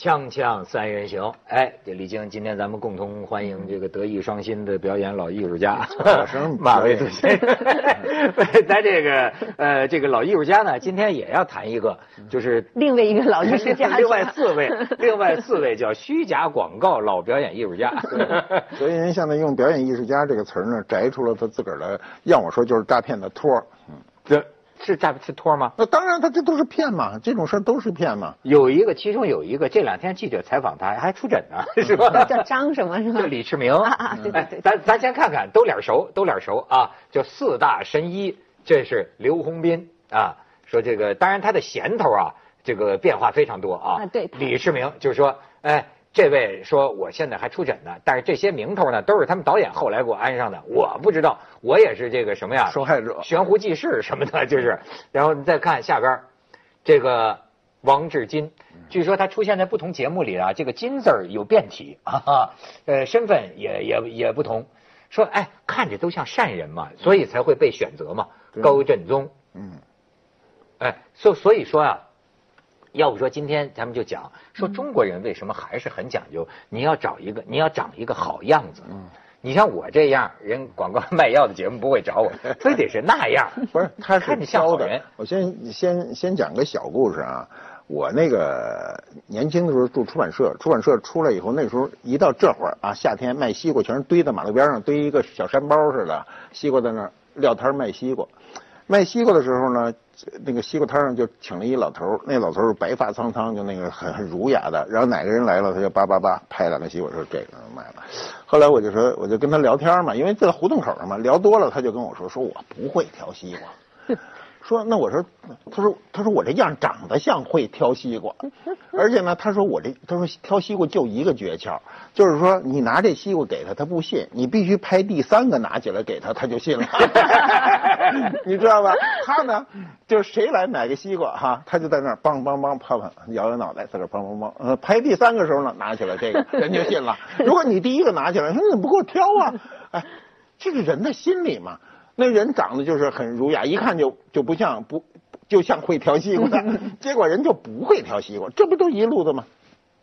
锵锵三人行，哎，这李菁，今天咱们共同欢迎这个德艺双馨的表演老艺术家 马未都先生。咱这个呃，这个老艺术家呢，今天也要谈一个，就是另外一个老艺术家，另外四位，另外四位叫虚假广告老表演艺术家。所以人现在用表演艺术家这个词儿呢，摘出了他自个儿的，要我说就是诈骗的托儿。嗯，这。是诈是托吗？那当然，他这都是骗嘛，这种事儿都是骗嘛。有一个，其中有一个，这两天记者采访他，还出诊呢，是吧？叫张什么？是吧？叫李世民啊啊！对对对，咱咱先看看，都脸熟，都脸熟啊！叫四大神医，这是刘洪斌啊。说这个，当然他的衔头啊，这个变化非常多啊。啊，对。李世民就是说，哎。这位说我现在还出诊呢，但是这些名头呢都是他们导演后来给我安上的，我不知道，我也是这个什么呀？受害者，悬壶济世什么的，就是。然后你再看下边，这个王志金，据说他出现在不同节目里啊，这个金字有变体啊，呃，身份也也也不同。说哎，看着都像善人嘛，所以才会被选择嘛。高振宗，嗯，哎，所所以说啊。要不说今天咱们就讲说中国人为什么还是很讲究？你要找一个，你要长一个好样子。嗯，你像我这样，人广告卖药的节目不会找我，非得是那样。不是，他看着像好人。我先先先讲个小故事啊。我那个年轻的时候住出版社，出版社出来以后，那时候一到这会儿啊，夏天卖西瓜全是堆在马路边上，堆一个小山包似的，西瓜在那儿撂摊卖西瓜。卖西瓜的时候呢。那个西瓜摊上就请了一老头那老头是白发苍苍，就那个很很儒雅的。然后哪个人来了，他就叭叭叭拍两个西瓜，说这个卖了。后来我就说，我就跟他聊天嘛，因为在胡同口上嘛，聊多了，他就跟我说，说我不会挑西瓜。说那我说，他说他说我这样长得像会挑西瓜，而且呢，他说我这他说挑西瓜就一个诀窍，就是说你拿这西瓜给他，他不信，你必须拍第三个拿起来给他，他就信了。你知道吧？他呢，就是谁来买个西瓜哈，他就在那儿梆梆梆啪啪摇摇脑袋，在这梆梆梆。呃，拍第三个时候呢，拿起来这个人就信了。如果你第一个拿起来，说你怎么不给我挑啊？哎，这个人的心理嘛。那人长得就是很儒雅，一看就就不像不就像会调西瓜的，结果人就不会调西瓜，这不都一路的吗？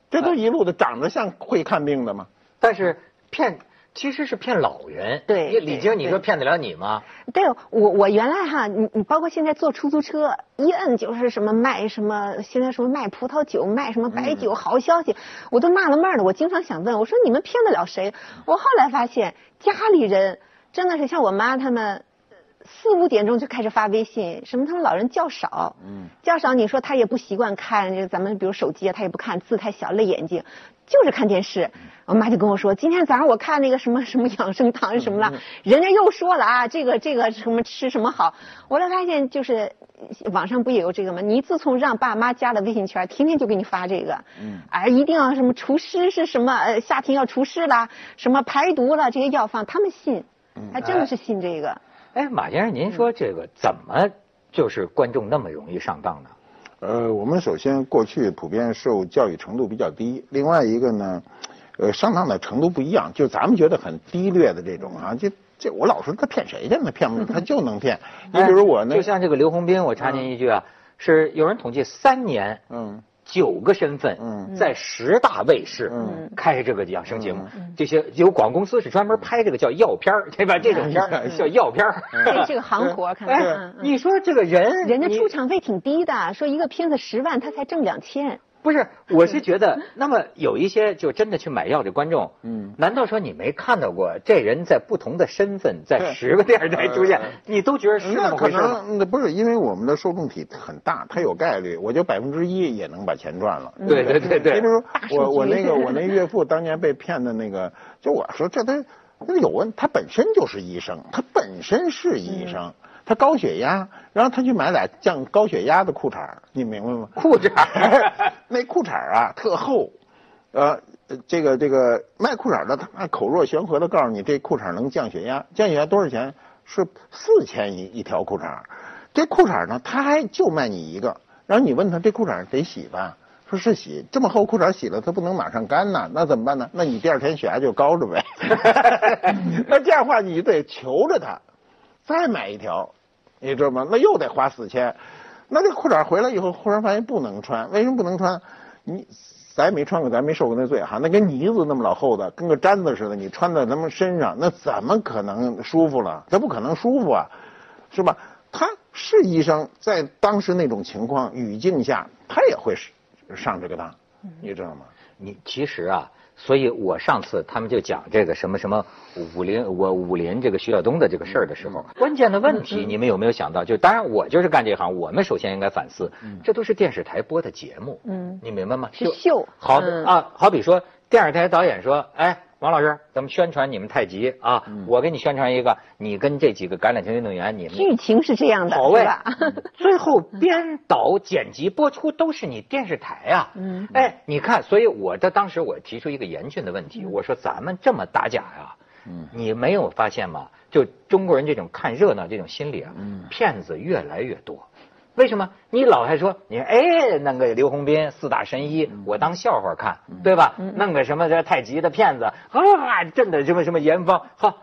这都一路的，长得像会看病的吗？但是骗其实是骗老人。对，李菁，你说骗得了你吗？对，我我原来哈，你你包括现在坐出租车，一摁就是什么卖什么，现在什么卖葡萄酒，卖什么白酒，好消息，我都纳了闷了。我经常想问，我说你们骗得了谁？我后来发现家里人真的是像我妈他们。四五点钟就开始发微信，什么他们老人较少，嗯，较少。你说他也不习惯看这咱们比如手机啊，他也不看，字太小累眼睛，就是看电视。我妈就跟我说，今天早上我看那个什么什么养生堂什么了，人家又说了啊，这个这个什么吃什么好。我才发现就是网上不也有这个吗？你自从让爸妈加了微信圈，天天就给你发这个，嗯，而一定要什么除湿是什么呃夏天要除湿啦，什么排毒了这些药方，他们信，还真的是信这个。哎，马先生，您说这个怎么就是观众那么容易上当呢？呃，我们首先过去普遍受教育程度比较低，另外一个呢，呃，上当的程度不一样。就咱们觉得很低劣的这种啊，就这我老说他骗谁去呢？骗不他就能骗。你比如我呢，就像这个刘洪斌，我插您一句啊，是有人统计三年，嗯。九个身份，在十大卫视开这个养生节目，这些有广告公司是专门拍这个叫药片儿，对吧？这种片儿叫药片儿，这是个行活，看来。你说这个人，人家出场费挺低的，说一个片子十万，他才挣两千。不是，我是觉得，那么有一些就真的去买药的观众，嗯，难道说你没看到过这人在不同的身份在十个电视台出现，你都觉得是那么回事吗？那不是，因为我们的受众体很大，他有概率，我就百分之一也能把钱赚了。对对对对。你比如我我那个我那岳父当年被骗的那个，就我说这他那有问，他本身就是医生，他本身是医生。他高血压，然后他去买俩降高血压的裤衩你明白吗？裤衩 那裤衩啊特厚，呃，这个这个卖裤衩的他口若悬河的告诉你这裤衩能降血压，降血压多少钱？是四千一一条裤衩这裤衩呢他还就卖你一个，然后你问他这裤衩得洗吧？说是洗，这么厚裤衩洗了它不能马上干呐，那怎么办呢？那你第二天血压就高着呗。那这样的话你得求着他，再买一条。你知道吗？那又得花四千，那这裤衩回来以后，忽然发现不能穿，为什么不能穿？你咱没穿过，咱没受过那罪哈，那跟泥子那么老厚的，跟个毡子似的，你穿在他们身上，那怎么可能舒服了？这不可能舒服啊，是吧？他是医生，在当时那种情况语境下，他也会上这个当，你知道吗？你其实啊，所以我上次他们就讲这个什么什么武林，我武林这个徐晓东的这个事儿的时候，关键的问题你们有没有想到？就当然我就是干这行，我们首先应该反思，这都是电视台播的节目，嗯你明白吗？是秀好啊，好比说电视台导演说，哎。王老师，咱们宣传你们太极啊！我给你宣传一个，你跟这几个橄榄球运动员，你们剧情是这样的，好位是吧？最后编导、剪辑、播出都是你电视台啊。嗯哎，你看，所以我的当时我提出一个严峻的问题，我说咱们这么打假呀、嗯你没有发现吗？就中国人这种看热闹这种心理啊，嗯骗子越来越多。为什么？你老还说你哎，弄个刘洪斌四大神医，我当笑话看，对吧？弄个什么这太极的骗子啊，震的什么什么严方好，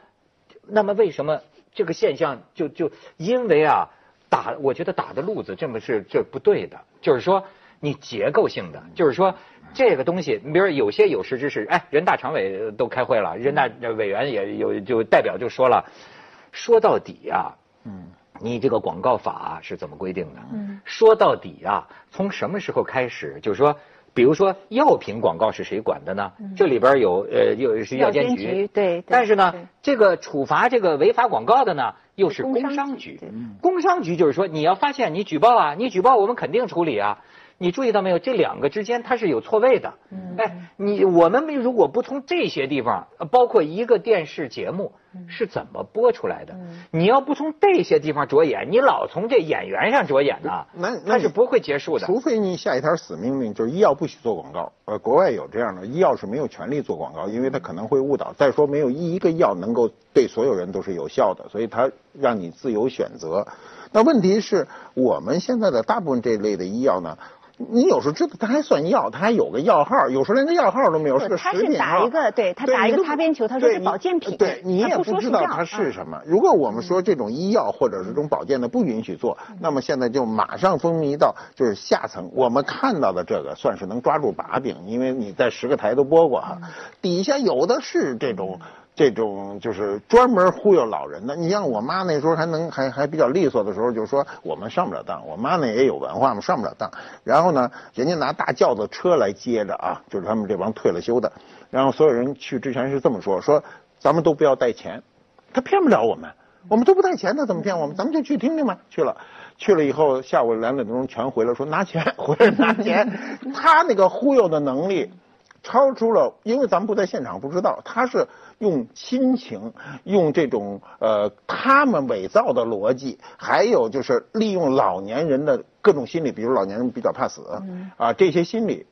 那么为什么这个现象就就因为啊打，我觉得打的路子这么是这不对的，就是说你结构性的，就是说这个东西，你比如说有些有识之士，哎，人大常委都开会了，人大委员也有就代表就说了，说到底啊，嗯你这个广告法是怎么规定的？嗯说到底啊，从什么时候开始，就是说，比如说药品广告是谁管的呢？这里边有呃，又是药监局对对但是呢，这个处罚这个违法广告的呢，又是工工商商局。工商局就是说，你要发现你举报啊，你举报我们肯定处理啊。你注意到没有？这两个之间它是有错位的。嗯哎，你我们如果不从这些地方，呃包括一个电视节目是怎么播出来的，嗯你要不从这些地方着眼，你老从这演员上着眼呐，那那是不会结束的。除非你下一条死命令，就是医药不许做广告。呃，国外有这样的，医药是没有权利做广告，因为它可能会误导。再说，没有一个药能够对所有人都是有效的，所以它让你自由选择。那问题是我们现在的大部分这类的医药呢，你有时候知道它还算药，它还有个药号，有时候连个药号都没有，是个食品号。打一个对他打一个擦边球他说是保健品对你也不说知道它是嗯什么。如果我们说这种医药或者是这种保健的不允许做，那么现在就马上风靡到就是下层，我们看到的这个算是能抓住把柄，因为你在十个台都播过哈，底下有的是这种。这种就是专门忽悠老人的。你像我妈那时候还能还还比较利索的时候，就是说我们上不了当。我妈呢也有文化嘛，上不了当。然后呢，人家拿大轿子车来接着啊，就是他们这帮退了休的。然后所有人去之前是这么说：说咱们都不要带钱，他骗不了我们，我们都不带钱，他怎么骗我们？咱们就去听听吧。去了，去了以后下午两点钟全回来，说拿钱，回来拿钱。他那个忽悠的能力。超出了，因为咱们不在现场，不知道他是用亲情，用这种呃他们伪造的逻辑，还有就是利用老年人的各种心理，比如老年人比较怕死，啊这些心理，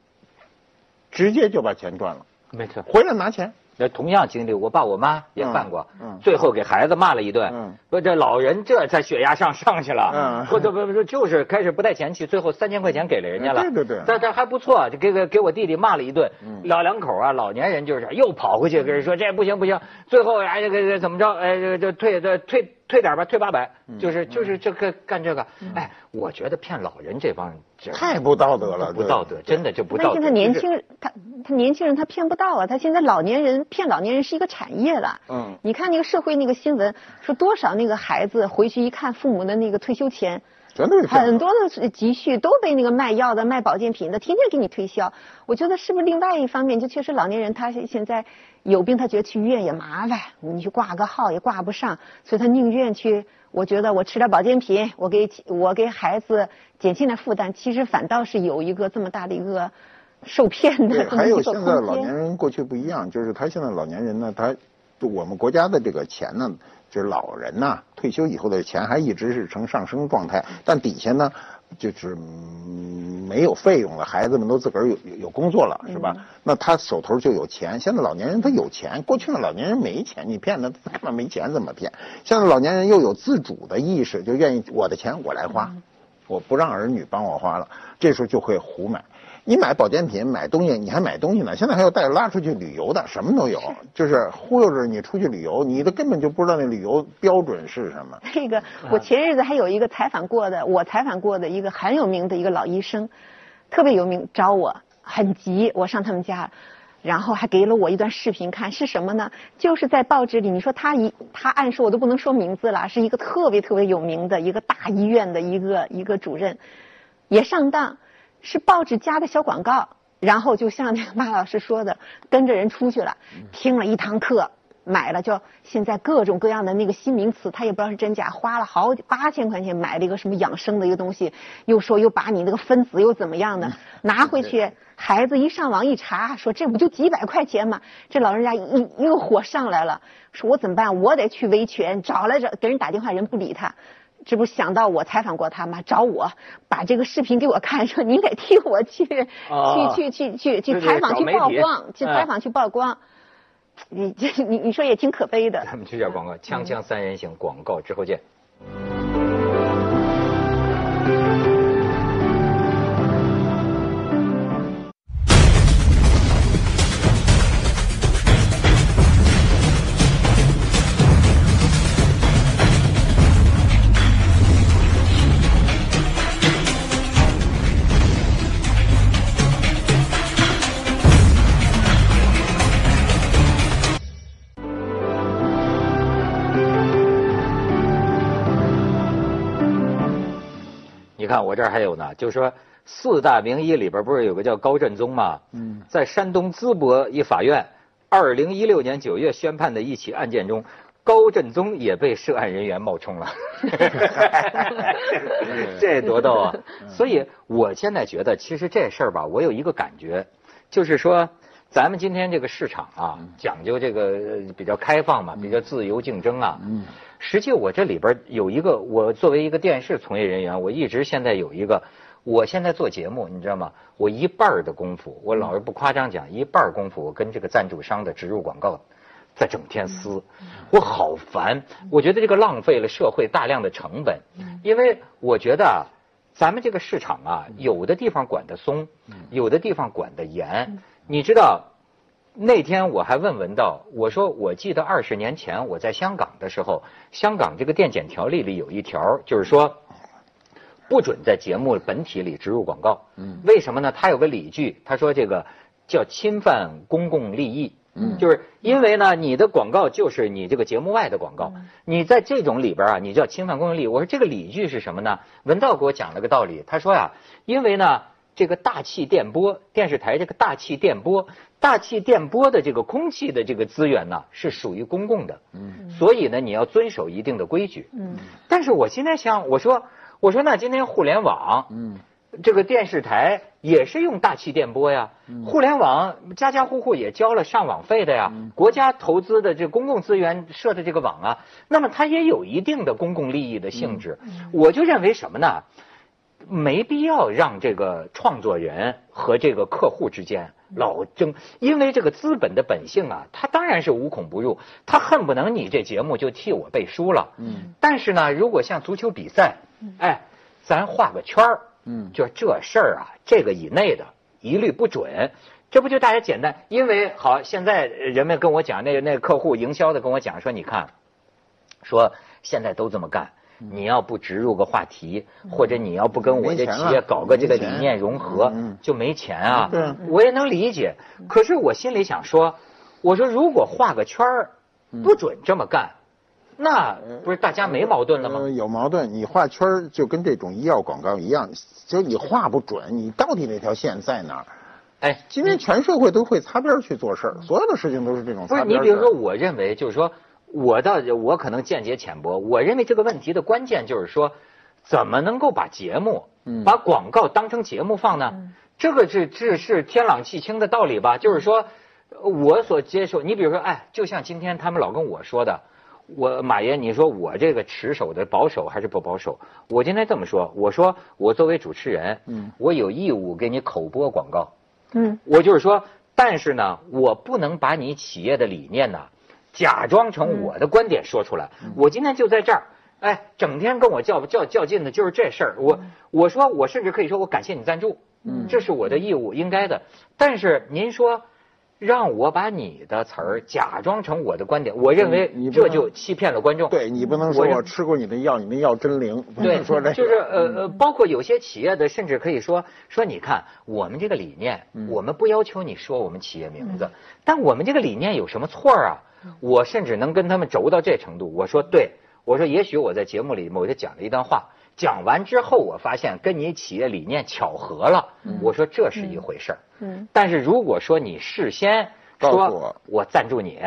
直接就把钱赚了，没错。回来拿钱。那同样经历，我爸我妈也犯过，嗯嗯最后给孩子骂了一顿，嗯说这老人这才血压上 上去了，嗯或者不不就是开始不带钱去，最后三千块钱给了人家了，对对对但但还不错，就给给给我弟弟骂了一顿，嗯老两口啊，老年人就是又跑回去跟人说这不行不行，最后哎这个这怎么着哎这这退这退退点吧，退八百，嗯就是就是这个干这个，哎，我觉得骗老人这帮人太不道德了，不道德，真的就不道德。但现在年轻人，他他年轻人他骗不到啊，他现在老年人骗老年人是一个产业了。嗯你看那个社会那个新闻，说多少那个孩子回去一看父母的那个退休钱，很多的积蓄都被那个卖药的、卖保健品的，天天给你推销。我觉得是不是另外一方面，就确实老年人他现在有病，他觉得去医院也麻烦，你去挂个号也挂不上，所以他宁愿去。我觉得我吃点保健品，我给我给孩子减轻点负担，其实反倒是有一个这么大的一个受骗的，还有现在老年间。人过去不一样，就是他现在老年人呢，他就我们国家的这个钱呢，就是老人呐、退休以后的钱还一直是呈上升状态，但底下呢，就是嗯没有费用了，孩子们都自个儿有有有工作了，是吧？那他手头就有钱。现在老年人他有钱，过去的老年人没钱，你骗他，他根本没钱怎么骗？现在老年人又有自主的意识，就愿意我的钱我来花。我不让儿女帮我花了，这时候就会胡买。你买保健品、买东西，你还买东西呢。现在还有带拉出去旅游的，什么都有，就是忽悠着你出去旅游，你都根本就不知道那旅游标准是什么。那个，我前日子还有一个采访过的，我采访过的一个很有名的一个老医生，特别有名，找我很急，我上他们家，然后还给了我一段视频看，是什么呢？就是在报纸里，你说他一他暗示我都不能说名字了，是一个特别特别有名的一个大医院的一个一个主任，也上当，是报纸加的小广告，然后就像那个马老师说的，跟着人出去了，听了一堂课。买了，就现在各种各样的那个新名词，他也不知道是真假，花了好八千块钱买了一个什么养生的一个东西，又说又把你那个分子又怎么样的，拿回去，孩子一上网一查，说这不就几百块钱吗？这老人家一一个火上来了，说我怎么办？我得去维权，找来找给人打电话，人不理他，这不想到我采访过他吗？找我把这个视频给我看，说你得替我去 去去去去去采访去曝光，去采访去曝光。你这 你你说也挺可悲的。咱们去下广告，锵锵三人行广告之后见。看我这儿还有呢，就是说四大名医里边不是有个叫高振宗吗？嗯，在山东淄博一法院，二零一六年九月宣判的一起案件中，高振宗也被涉案人员冒充了。这多逗啊！所以我现在觉得，其实这事儿吧，我有一个感觉，就是说，咱们今天这个市场啊，讲究这个比较开放嘛，比较自由竞争啊。嗯。实际我这里边有一个，我作为一个电视从业人员，我一直现在有一个，我现在做节目，你知道吗？我一半的功夫，我老是不夸张讲，一半功夫我跟这个赞助商的植入广告，在整天撕，我好烦，我觉得这个浪费了社会大量的成本，因为我觉得啊，咱们这个市场啊，有的地方管得松，有的地方管得严，你知道。那天我还问文道，我说我记得二十年前我在香港的时候，香港这个电检条例里有一条，就是说不准在节目本体里植入广告。嗯。为什么呢？他有个理据，他说这个叫侵犯公共利益。嗯。就是因为呢，你的广告就是你这个节目外的广告，你在这种里边啊，你叫侵犯公共利益。我说这个理据是什么呢？文道给我讲了个道理，他说呀，因为呢。这个大气电波电视台，这个大气电波，大气电波的这个空气的这个资源呢，是属于公共的，嗯，所以呢，你要遵守一定的规矩，嗯。但是我现在想，我说，我说那今天互联网，嗯，这个电视台也是用大气电波呀，互联网家家户户也交了上网费的呀，国家投资的这公共资源设的这个网啊，那么它也有一定的公共利益的性质，我就认为什么呢？没必要让这个创作人和这个客户之间老争，因为这个资本的本性啊，他当然是无孔不入，他恨不能你这节目就替我背书了。嗯。但是呢，如果像足球比赛，哎，咱画个圈儿，嗯，就这事儿啊，这个以内的一律不准，这不就大家简单？因为好，现在人们跟我讲，那个那个客户营销的跟我讲说，你看，说现在都这么干。你要不植入个话题，或者你要不跟我这企业搞个这个理念融合，就没钱啊。我也能理解。可是我心里想说，我说如果画个圈儿，不准这么干，那不是大家没矛盾了吗？有矛盾。你画圈儿就跟这种医药广告一样，就你画不准，你到底那条线在哪儿？哎，今天全社会都会擦边去做事儿，所有的事情都是这种。不是你比如说，我认为就是说。我倒我可能见解浅薄，我认为这个问题的关键就是说，怎么能够把节目，把广告当成节目放呢？这个是这是天朗气清的道理吧？就是说，我所接受，你比如说，哎，就像今天他们老跟我说的，我马爷，你说我这个持守的保守还是不保守？我今天这么说，我说我作为主持人，嗯，我有义务给你口播广告，嗯，我就是说，但是呢，我不能把你企业的理念呢。假装成我的观点说出来，我今天就在这儿，哎，整天跟我较较较劲的就是这事儿。我我说我甚至可以说我感谢你赞助，嗯，这是我的义务应该的。但是您说，让我把你的词儿假装成我的观点，我认为你这就欺骗了观众。对你不能说我吃过你的药，你那药真灵，不对，能说这个。就是呃呃，包括有些企业的，甚至可以说说，你看我们这个理念，嗯我们不要求你说我们企业名字，但我们这个理念有什么错啊？我甚至能跟他们轴到这程度，我说对，我说也许我在节目里某天讲了一段话，讲完之后我发现跟你企业理念巧合了，我说这是一回事儿。嗯但是如果说你事先说告诉我我赞助你，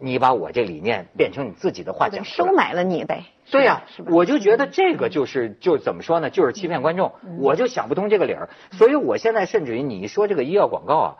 你把我这理念变成你自己的话讲收买了你呗。对呀？我就觉得这个就是就怎么说呢，就是欺骗观众，我就想不通这个理儿。所以我现在甚至于你一说这个医药广告啊，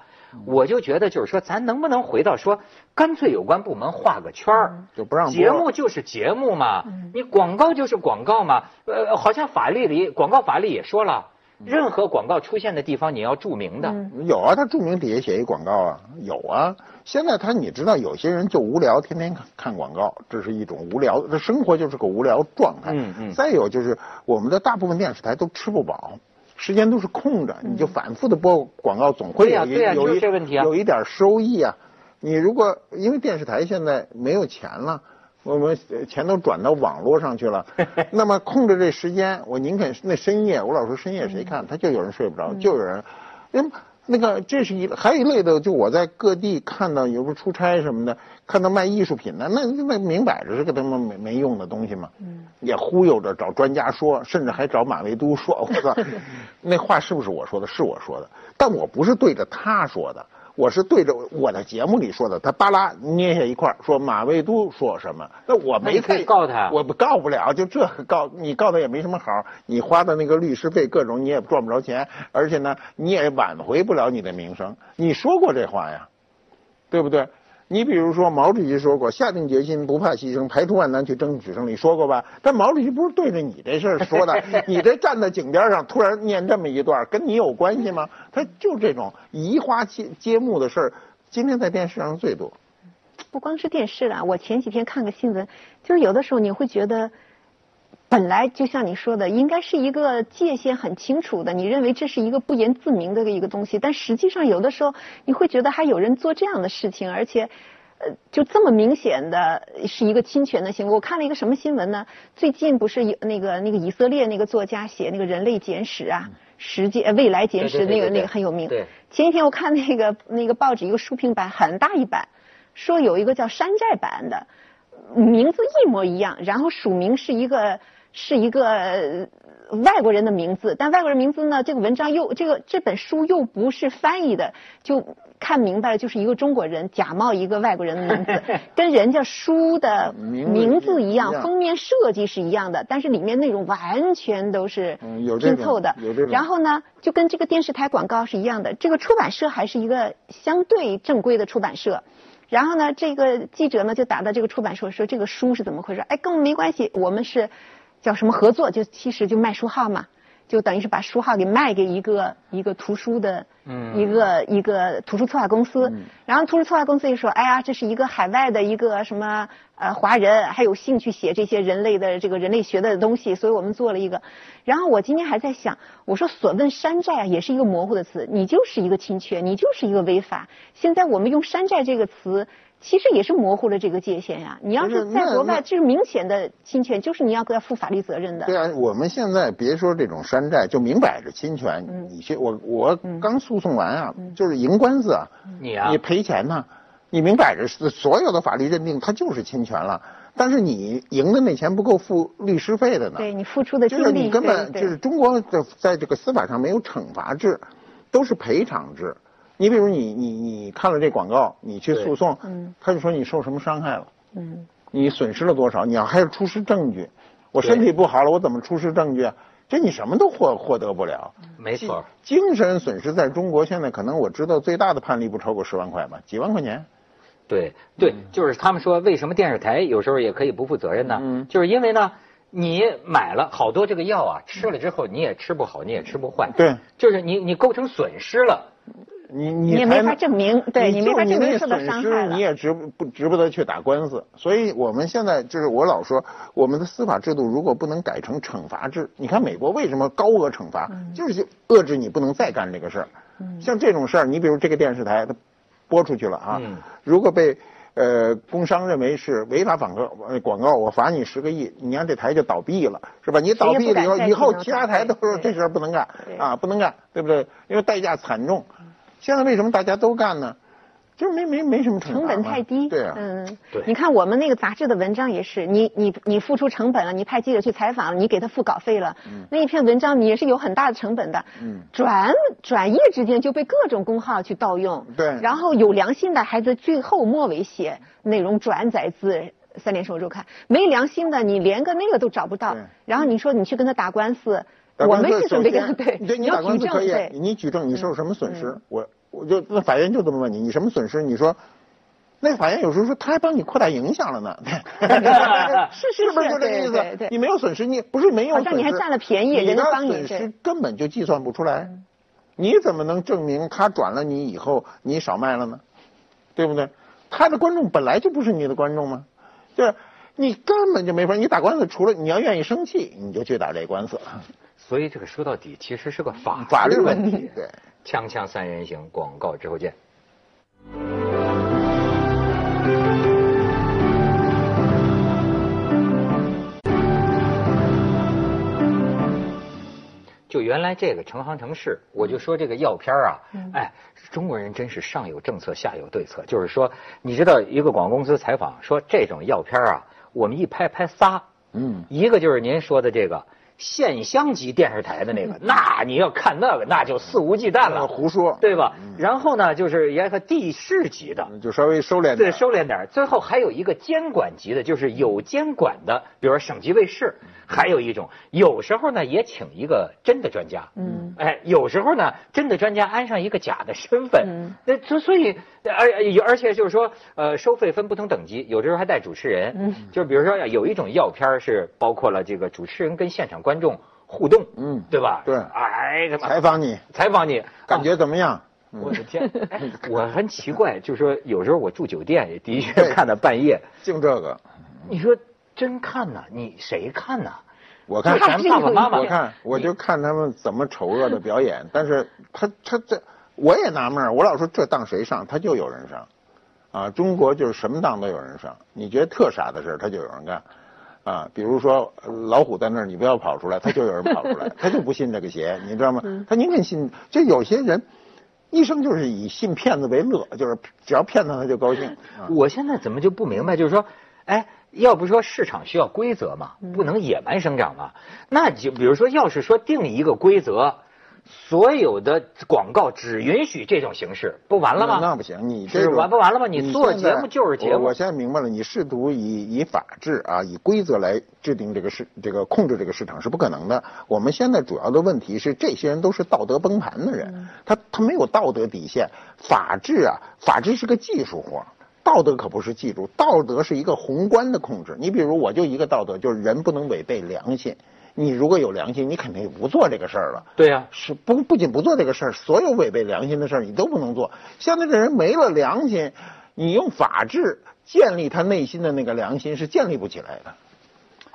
我就觉得就是说，咱能不能回到说，干脆有关部门画个圈儿，就不让节目就是节目嘛，你广告就是广告嘛。呃，好像法律里广告法律也说了，任何广告出现的地方你要注明的。有啊，他注明底下写一广告啊，有啊。现在他你知道，有些人就无聊，天天看看广告，这是一种无聊，这生活就是个无聊状态。嗯嗯再有就是我们的大部分电视台都吃不饱。时间都是空着，你就反复的播广告，总会有一对呀就是有一这问题啊。有一点收益啊。你如果因为电视台现在没有钱了，我们呃钱都转到网络上去了，那么空着这时间，我宁肯那深夜，我老说深夜谁看，他就有人睡不着，就有人，因为那个这是一还有一类的，就我在各地看到，有时候出差什么的，看到卖艺术品的，那那明摆着是个他妈没没用的东西嘛，也忽悠着找专家说，甚至还找马未都说，我操，那话是不是我说的？是我说的，但我不是对着他说的。我是对着我的节目里说的，他巴拉捏下一块儿说马未都说什么，那我没那你可以告他我不告不了，就这告你告他也没什么好，你花的那个律师费各种你也赚不着钱，而且呢你也挽回不了你的名声。你说过这话呀，对不对？你比如说毛主席说过，下定决心不怕牺牲，排除万难去争取胜利，说过吧？但毛主席不是对着你这事儿说的，你这站在井边上突然念这么一段，跟你有关系吗？他就这种移花接接木的事儿，今天在电视上最多。不光是电视啊，我前几天看个新闻，就是有的时候你会觉得，本来就像你说的，应该是一个界限很清楚的，你认为这是一个不言自明的一个东西，但实际上有的时候你会觉得还有人做这样的事情，而且。呃，就这么明显的是一个侵权的行为。我看了一个什么新闻呢？最近不是有那个那个以色列那个作家写那个《人类简史》啊，实际呃未来简史那个那个很有名。对前几天我看那个那个报纸一个书评版很大一版，说有一个叫山寨版的，名字一模一样，然后署名是一个是一个呃外国人的名字，但外国人名字呢，这个文章又这个这本书又不是翻译的，就看明白了，就是一个中国人假冒一个外国人的名字，跟人家书的名字一样，封面设计是一样的，但是里面内容完全都是拼凑的。有这种然后呢，就跟这个电视台广告是一样的，这个出版社还是一个相对正规的出版社。然后呢，这个记者呢就打到这个出版社说这个书是怎么回事？哎，跟我们没关系，我们是叫什么合作？就其实就卖书号嘛，就等于是把书号给卖给一个一个图书的，嗯一个一个图书策划公司。然后图书策划公司就说，哎呀，这是一个海外的一个什么呃华人，还有兴趣写这些人类的这个人类学的东西，所以我们做了一个。然后我今天还在想，我说所问山寨啊，也是一个模糊的词，你就是一个侵权，你就是一个违法。现在我们用山寨这个词。其实也是模糊了这个界限呀。你要是是在国外，这是明显的侵权，就是你要要负法律责任的。对啊，我们现在别说这种山寨，就明摆着侵权。你去，我我刚诉讼完啊，就是赢官司啊，你啊你赔钱呐，你明摆着是所有的法律认定它就是侵权了，但是你赢的那钱不够付律师费的呢。对你付出的就是你根本就是中国的在这个司法上没有惩罚制，都是赔偿制。你比如你你你看了这广告，你去诉讼，嗯他就说你受什么伤害了。嗯，你损失了多少？你要还要出示证据。我身体不好了，我怎么出示证据啊？这你什么都获获得不了。没错。精神损失在中国现在可能我知道最大的判例不超过十万块吧，几万块钱。对对，就是他们说为什么电视台有时候也可以不负责任呢？嗯就是因为呢，你买了好多这个药啊，吃了之后你也吃不好，你也吃不坏。对，就是你你构成损失了。你你你也没法证明，对你没法证明受到伤害了你。也值不不值不得去打官司。所以我们现在就是我老说，我们的司法制度如果不能改成惩罚制，你看美国为什么高额惩罚，嗯就是遏制你不能再干这个事儿。像这种事儿，你比如这个电视台，它播出去了啊，嗯如果被呃工商认为是违法广告呃广告，我罚你十个亿，你让这台就倒闭了，是吧？你倒闭了以后，以后其他台都说这事儿不能干啊，不能干，对不对？因为代价惨重。现在为什么大家都干呢？就是没没没什么惩罚成本太低。对啊，嗯，对你看我们那个杂志的文章也是，你你你付出成本了，你派记者去采访了，你给他付稿费了，那一篇文章你也是有很大的成本的。嗯转转页之间就被各种公号去盗用。对然后有良心的还在最后末尾写内容转载自。三联生活周刊没良心的，你连个那个都找不到对。然后你说你去跟他打官司，打官司我们是准备首先跟对，对你打官司可以，你举证，你受什么损失？我我就那法院就这么问你，你什么损失？你说，那法院有时候说他还帮你扩大影响了呢，是是 是不是是就这个意思？你没有损失，你不是没有损失，你还占了便宜人家帮你损失根本就计算不出来，你怎么能证明他转了你以后你少卖了呢？对不对？他的观众本来就不是你的观众吗？就是你根本就没法，你打官司，除了你要愿意生气，你就去打这官司。所以这个说到底其实是个法法律问题，对。锵锵三人行，广告之后见。就原来这个成行成市，我就说这个药片儿啊，哎，中国人真是上有政策下有对策。就是说，你知道一个广告公司采访说这种药片啊，我们一拍拍仨，嗯一个就是您说的这个县乡级电视台的那个，那你要看那个，那就肆无忌惮了，胡说，对吧？然后呢，就是也和地市级的，就稍微收敛对，点。收敛点。最后还有一个监管级的，就是有监管的，比如说省级卫视。还有一种，有时候呢也请一个真的专家，嗯，哎，有时候呢真的专家安上一个假的身份，嗯，那所所以而而且就是说，呃，收费分不同等级，有的时候还带主持人，嗯，就比如说有一种药片是包括了这个主持人跟现场观众互动，嗯对吧？对。哎，采访你，采访你，感觉怎么样？我的天！哎，我很奇怪，就是说有时候我住酒店也的确看到半夜，净这个，你说真看呐？你谁看呐？我看。咱爸爸妈妈。我看我就看他们怎么丑恶的表演，但是他他这我也纳闷儿我老说这当谁上，他就有人上，啊，中国就是什么当都有人上，你觉得特傻的事儿他就有人干，啊，比如说呃老虎在那儿，你不要跑出来，他就有人跑出来，他就不信这个邪，你知道吗？他宁肯信，就有些人。一生就是以信骗子为乐，就是只要骗他他就高兴。啊我现在怎么就不明白？就是说，哎，要不说市场需要规则嘛，不能野蛮生长嘛？那就比如说，要是说定一个规则，所有的广告只允许这种形式，不完了吗？那那不行，你这种完不完了吗你做节目就是节目我我现在明白了，你试图以以法治啊，以规则来制定这个市这个控制这个市场是不可能的。我们现在主要的问题是，这些人都是道德崩盘的人，他他没有道德底线。法治啊，法治是个技术活。道德可不是技术，道德是一个宏观的控制。你比如，我就一个道德，就是人不能违背良心。你如果有良心，你肯定不做这个事儿了。对呀、是不不仅不做这个事儿，所有违背良心的事儿你都不能做。现在这人没了良心，你用法治建立他内心的那个良心是建立不起来的。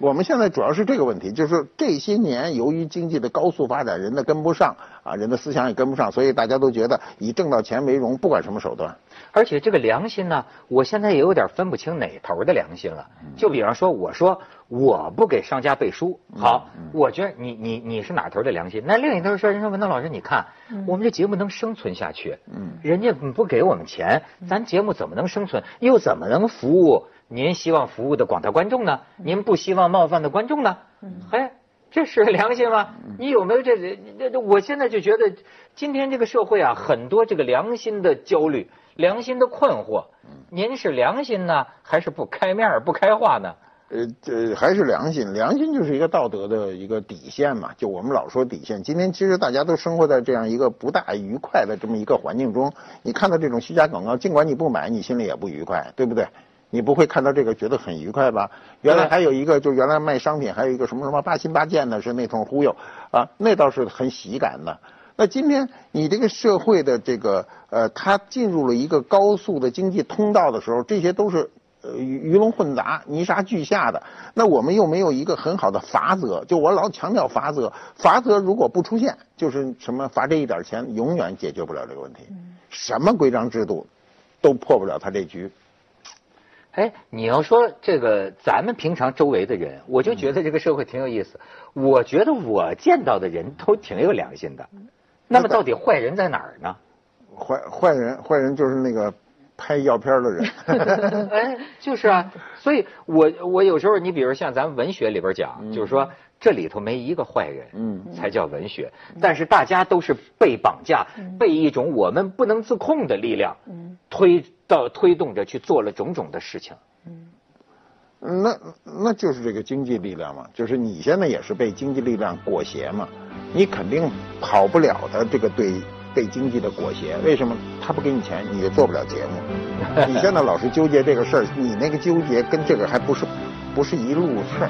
我们现在主要是这个问题，就是这些年由于经济的高速发展，人的跟不上啊，人的思想也跟不上，所以大家都觉得以挣到钱为荣，不管什么手段。而且这个良心呢，我现在也有点分不清哪头的良心了。就比方说，我说我不给商家背书，好，我觉得你你你是哪头的良心？那另一头说，人说文涛老师，你看我们这节目能生存下去，嗯人家不给我们钱，咱节目怎么能生存？又怎么能服务您希望服务的广大观众呢？您不希望冒犯的观众呢？哎。这是良心吗？你有没有这这这？我现在就觉得，今天这个社会啊，很多这个良心的焦虑、良心的困惑。您是良心呢，还是不开面不开化呢？呃，这还是良心，良心就是一个道德的一个底线嘛。就我们老说底线，今天其实大家都生活在这样一个不大愉快的这么一个环境中。你看到这种虚假广告，尽管你不买，你心里也不愉快，对不对？你不会看到这个觉得很愉快吧？原来还有一个，就原来卖商品还有一个什么什么八心八箭的，是那通忽悠啊，那倒是很喜感的。那今天你这个社会的这个呃，它进入了一个高速的经济通道的时候，这些都是呃鱼鱼龙混杂、泥沙俱下的。那我们又没有一个很好的法则，就我老强调法则，法则如果不出现，就是什么罚这一点钱，永远解决不了这个问题。什么规章制度都破不了他这局。哎，你要说这个咱们平常周围的人，我就觉得这个社会挺有意思。我觉得我见到的人都挺有良心的。那么到底坏人在哪儿呢？坏坏人，坏人就是那个拍药片的人。哎，就是啊，所以我我有时候，你比如像咱们文学里边讲，就是说这里头没一个坏人，嗯，才叫文学。但是大家都是被绑架，被一种我们不能自控的力量，嗯，推到推动着去做了种种的事情。嗯，那那就是这个经济力量嘛，就是你现在也是被经济力量裹挟嘛，你肯定跑不了的这个对。被经济的裹挟，为什么他不给你钱，你就做不了节目？你现在老是纠结这个事儿，你那个纠结跟这个还不是不是一路事儿。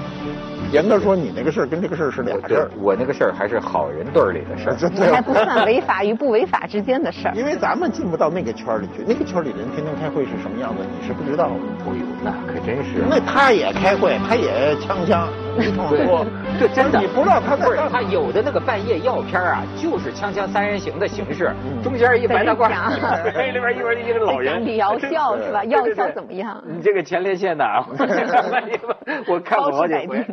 严格说，你那个事儿跟这个事儿是俩事儿。我那个事儿还是好人队里的事儿，这还不算违法与不违法之间的事儿。因为咱们进不到那个圈里去，那个圈里人天天开会是什么样子，你是不知道的。哎呦，那可真是。那他也开会，他也枪枪一通说，这真的。你不知道他不是他有的那个半夜药片啊，就是锵锵三人行的形式，中间一白大褂，里边一边一个老人李瑶笑是吧？药效怎么样？你这个前列腺的，我看过好几回。